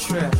trip.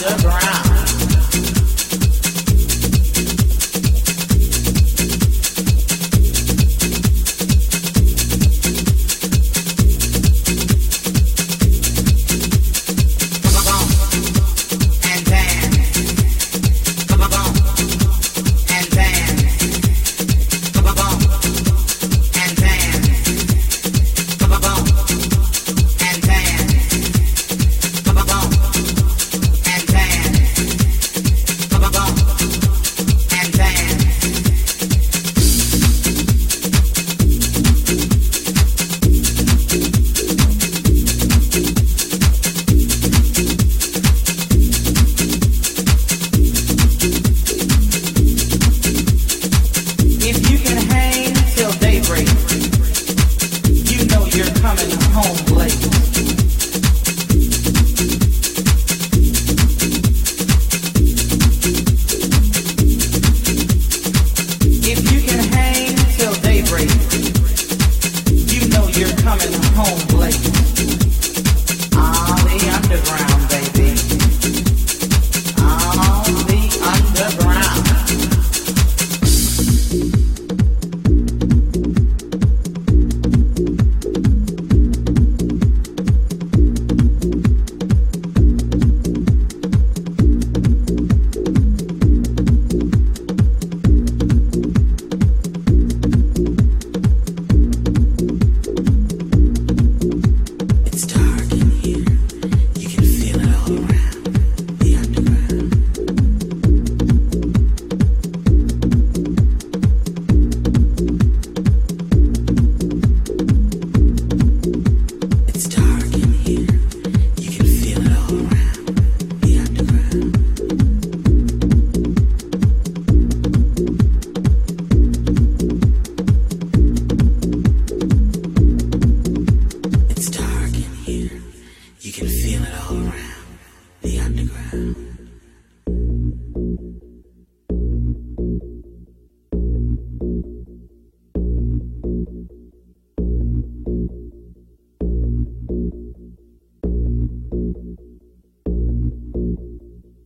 the. home late.